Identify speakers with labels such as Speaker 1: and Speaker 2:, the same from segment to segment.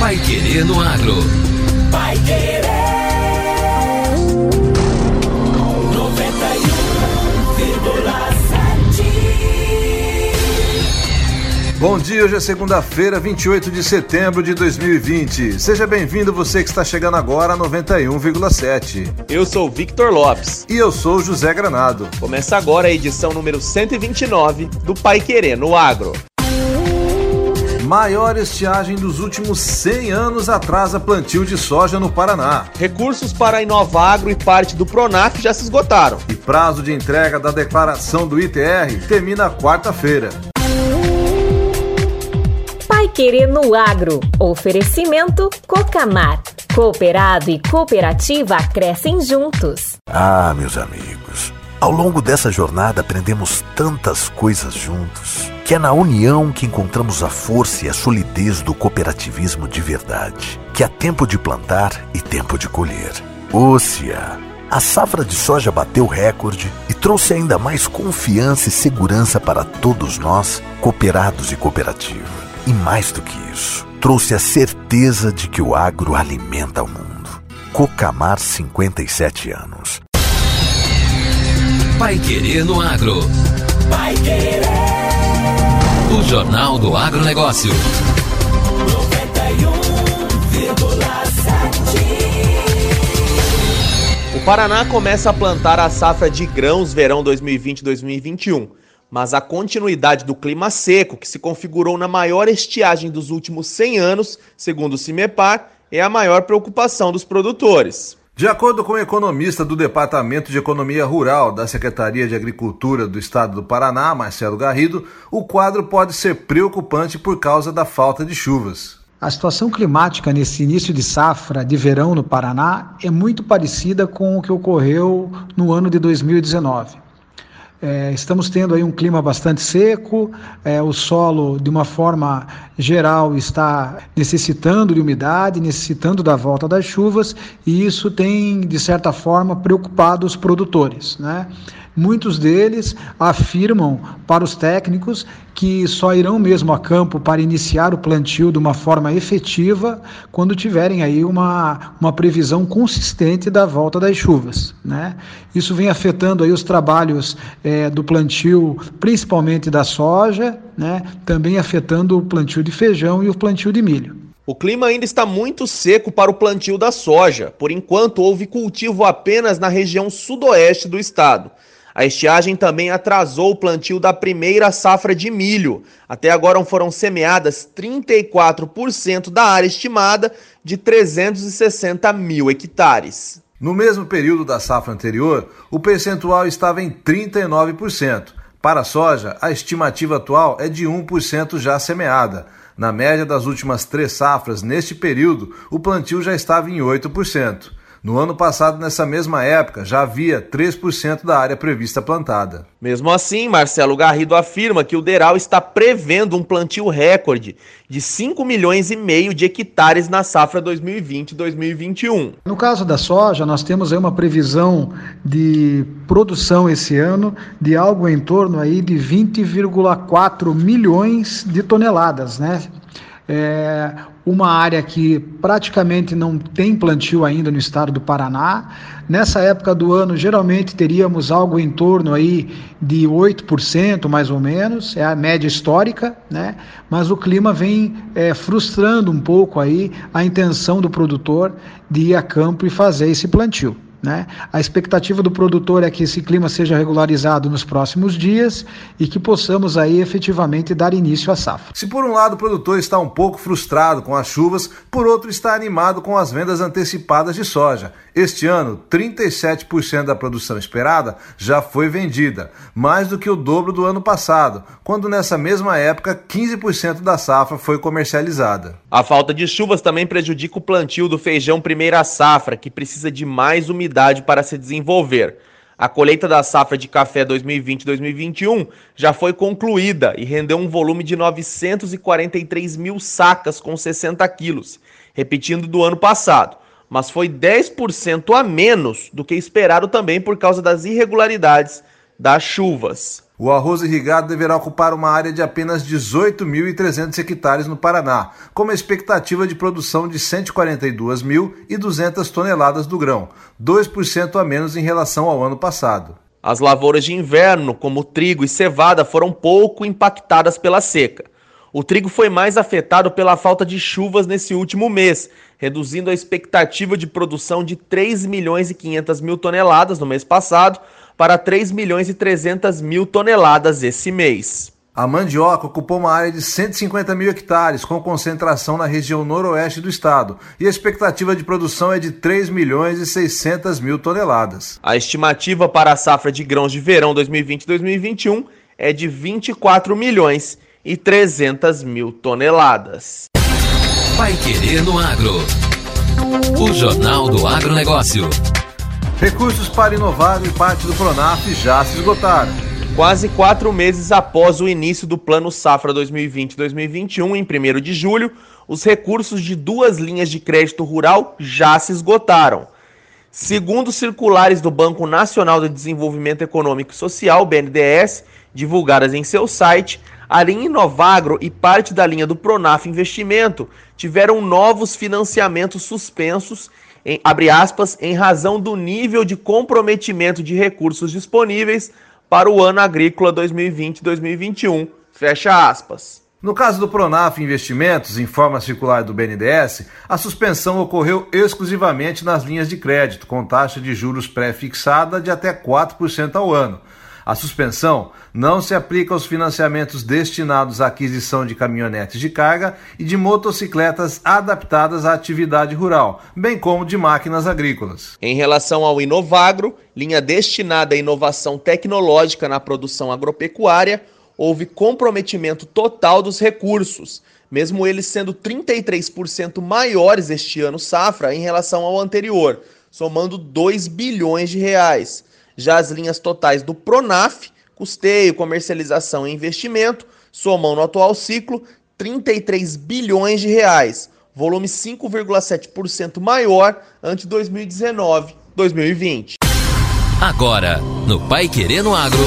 Speaker 1: Pai Querer no Agro. Pai Querer. 91,7.
Speaker 2: Bom dia, hoje é segunda-feira, 28 de setembro de 2020. Seja bem-vindo você que está chegando agora a 91,7.
Speaker 3: Eu sou Victor Lopes.
Speaker 2: E eu sou José Granado.
Speaker 3: Começa agora a edição número 129 do Pai Querer no Agro.
Speaker 2: Maior estiagem dos últimos 100 anos atrasa plantio de soja no Paraná.
Speaker 3: Recursos para a Inovagro e parte do Pronaf já se esgotaram.
Speaker 2: E prazo de entrega da declaração do ITR termina quarta-feira.
Speaker 4: Pai Querer no Agro. Oferecimento Cocamar. Cooperado e cooperativa crescem juntos.
Speaker 5: Ah, meus amigos. Ao longo dessa jornada aprendemos tantas coisas juntos, que é na união que encontramos a força e a solidez do cooperativismo de verdade, que há tempo de plantar e tempo de colher. Ócia! A safra de soja bateu recorde e trouxe ainda mais confiança e segurança para todos nós, cooperados e cooperativa. E mais do que isso, trouxe a certeza de que o agro alimenta o mundo. Cocamar 57 anos.
Speaker 1: Pai Querer no Agro. Pai Querer. O Jornal do Agronegócio.
Speaker 3: 91,7. O Paraná começa a plantar a safra de grãos verão 2020-2021. Mas a continuidade do clima seco, que se configurou na maior estiagem dos últimos 100 anos, segundo o CIMEPAR, é a maior preocupação dos produtores.
Speaker 2: De acordo com o economista do Departamento de Economia Rural da Secretaria de Agricultura do Estado do Paraná, Marcelo Garrido, o quadro pode ser preocupante por causa da falta de chuvas.
Speaker 6: A situação climática nesse início de safra de verão no Paraná é muito parecida com o que ocorreu no ano de 2019. É, estamos tendo aí um clima bastante seco, é, o solo, de uma forma geral, está necessitando de umidade, necessitando da volta das chuvas, e isso tem, de certa forma, preocupado os produtores. Né? Muitos deles afirmam para os técnicos que só irão mesmo a campo para iniciar o plantio de uma forma efetiva quando tiverem aí uma, uma previsão consistente da volta das chuvas. Né? Isso vem afetando aí os trabalhos é, do plantio, principalmente da soja, né? também afetando o plantio de feijão e o plantio de milho.
Speaker 3: O clima ainda está muito seco para o plantio da soja. Por enquanto, houve cultivo apenas na região sudoeste do estado. A estiagem também atrasou o plantio da primeira safra de milho. Até agora foram semeadas 34% da área estimada de 360 mil hectares.
Speaker 2: No mesmo período da safra anterior, o percentual estava em 39%. Para a soja, a estimativa atual é de 1% já semeada. Na média das últimas três safras, neste período, o plantio já estava em 8%. No ano passado, nessa mesma época, já havia 3% da área prevista plantada.
Speaker 3: Mesmo assim, Marcelo Garrido afirma que o Deral está prevendo um plantio recorde de 5 milhões e meio de hectares na safra 2020-2021.
Speaker 6: No caso da soja, nós temos aí uma previsão de produção esse ano de algo em torno aí de 20,4 milhões de toneladas, né? É uma área que praticamente não tem plantio ainda no estado do Paraná. Nessa época do ano, geralmente teríamos algo em torno aí de 8%, mais ou menos, é a média histórica, né? Mas o clima vem é, frustrando um pouco aí a intenção do produtor de ir a campo e fazer esse plantio. Né? A expectativa do produtor é que esse clima seja regularizado nos próximos dias e que possamos aí efetivamente dar início à safra.
Speaker 2: Se por um lado o produtor está um pouco frustrado com as chuvas, por outro está animado com as vendas antecipadas de soja. Este ano, 37% da produção esperada já foi vendida, mais do que o dobro do ano passado, quando nessa mesma época 15% da safra foi comercializada.
Speaker 3: A falta de chuvas também prejudica o plantio do feijão primeira safra, que precisa de mais umidade para se desenvolver. A colheita da safra de café 2020-2021 já foi concluída e rendeu um volume de 943 mil sacas com 60 quilos, repetindo do ano passado mas foi 10% a menos do que esperado também por causa das irregularidades das chuvas.
Speaker 2: O arroz irrigado deverá ocupar uma área de apenas 18.300 hectares no Paraná, com uma expectativa de produção de 142.200 toneladas do grão, 2% a menos em relação ao ano passado.
Speaker 3: As lavouras de inverno, como trigo e cevada, foram pouco impactadas pela seca. O trigo foi mais afetado pela falta de chuvas nesse último mês, reduzindo a expectativa de produção de 3 milhões e 500 mil toneladas no mês passado para 3 milhões e 300 mil toneladas esse mês.
Speaker 2: A mandioca ocupou uma área de 150 mil hectares, com concentração na região noroeste do estado, e a expectativa de produção é de 3 milhões e 600 mil toneladas.
Speaker 3: A estimativa para a safra de grãos de verão 2020-2021 é de 24 milhões e 300 mil toneladas.
Speaker 1: Vai querer no agro. O Jornal do Agronegócio.
Speaker 2: Recursos para inovar em parte do Pronaf já se esgotaram.
Speaker 3: Quase quatro meses após o início do Plano Safra 2020-2021, em 1 de julho, os recursos de duas linhas de crédito rural já se esgotaram. Segundo circulares do Banco Nacional de Desenvolvimento Econômico e Social, BNDES, divulgadas em seu site, a linha Inovagro e parte da linha do Pronaf Investimento tiveram novos financiamentos suspensos em, abre aspas, em razão do nível de comprometimento de recursos disponíveis para o ano agrícola 2020-2021, fecha aspas.
Speaker 2: No caso do Pronaf Investimentos, em forma circular do BNDES, a suspensão ocorreu exclusivamente nas linhas de crédito, com taxa de juros pré-fixada de até 4% ao ano, a suspensão não se aplica aos financiamentos destinados à aquisição de caminhonetes de carga e de motocicletas adaptadas à atividade rural, bem como de máquinas agrícolas.
Speaker 3: Em relação ao Inovagro, linha destinada à inovação tecnológica na produção agropecuária, houve comprometimento total dos recursos, mesmo eles sendo 33% maiores este ano safra em relação ao anterior, somando 2 bilhões de reais. Já as linhas totais do Pronaf, custeio, comercialização e investimento, somam no atual ciclo 33 bilhões de reais, volume 5,7% maior ante 2019-2020.
Speaker 1: Agora, no Pai Querendo Agro,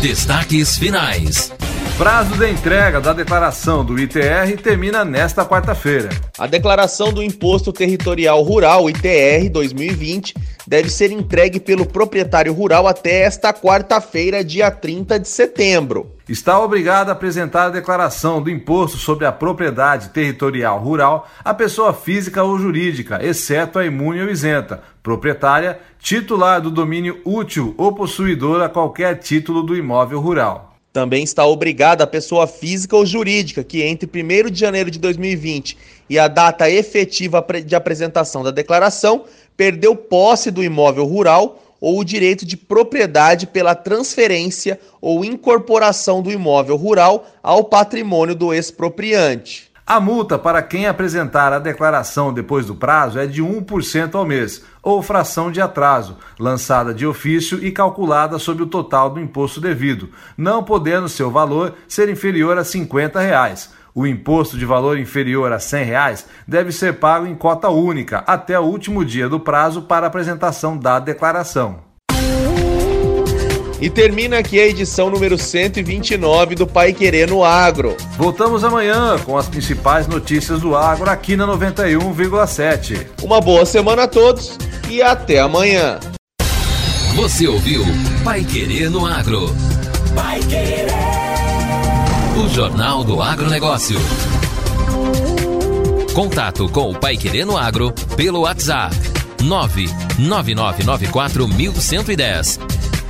Speaker 1: destaques finais.
Speaker 2: Prazo de entrega da declaração do ITR termina nesta quarta-feira.
Speaker 3: A declaração do Imposto Territorial Rural, ITR 2020, deve ser entregue pelo proprietário rural até esta quarta-feira, dia 30 de setembro.
Speaker 2: Está obrigado a apresentar a declaração do Imposto sobre a Propriedade Territorial Rural a pessoa física ou jurídica, exceto a imune ou isenta, proprietária, titular do domínio útil ou possuidora a qualquer título do imóvel rural.
Speaker 3: Também está obrigada a pessoa física ou jurídica que entre 1 de janeiro de 2020 e a data efetiva de apresentação da declaração perdeu posse do imóvel rural ou o direito de propriedade pela transferência ou incorporação do imóvel rural ao patrimônio do expropriante.
Speaker 2: A multa para quem apresentar a declaração depois do prazo é de 1% ao mês, ou fração de atraso, lançada de ofício e calculada sobre o total do imposto devido, não podendo seu valor ser inferior a 50 reais. O imposto de valor inferior a 100 reais deve ser pago em cota única até o último dia do prazo para apresentação da declaração.
Speaker 3: E termina aqui a edição número 129 do Pai Querer no Agro.
Speaker 2: Voltamos amanhã com as principais notícias do agro aqui na 91,7.
Speaker 3: Uma boa semana a todos e até amanhã.
Speaker 1: Você ouviu Pai Querer no Agro. Pai Querer. O Jornal do Agronegócio. Contato com o Pai Querer no Agro pelo WhatsApp 999941110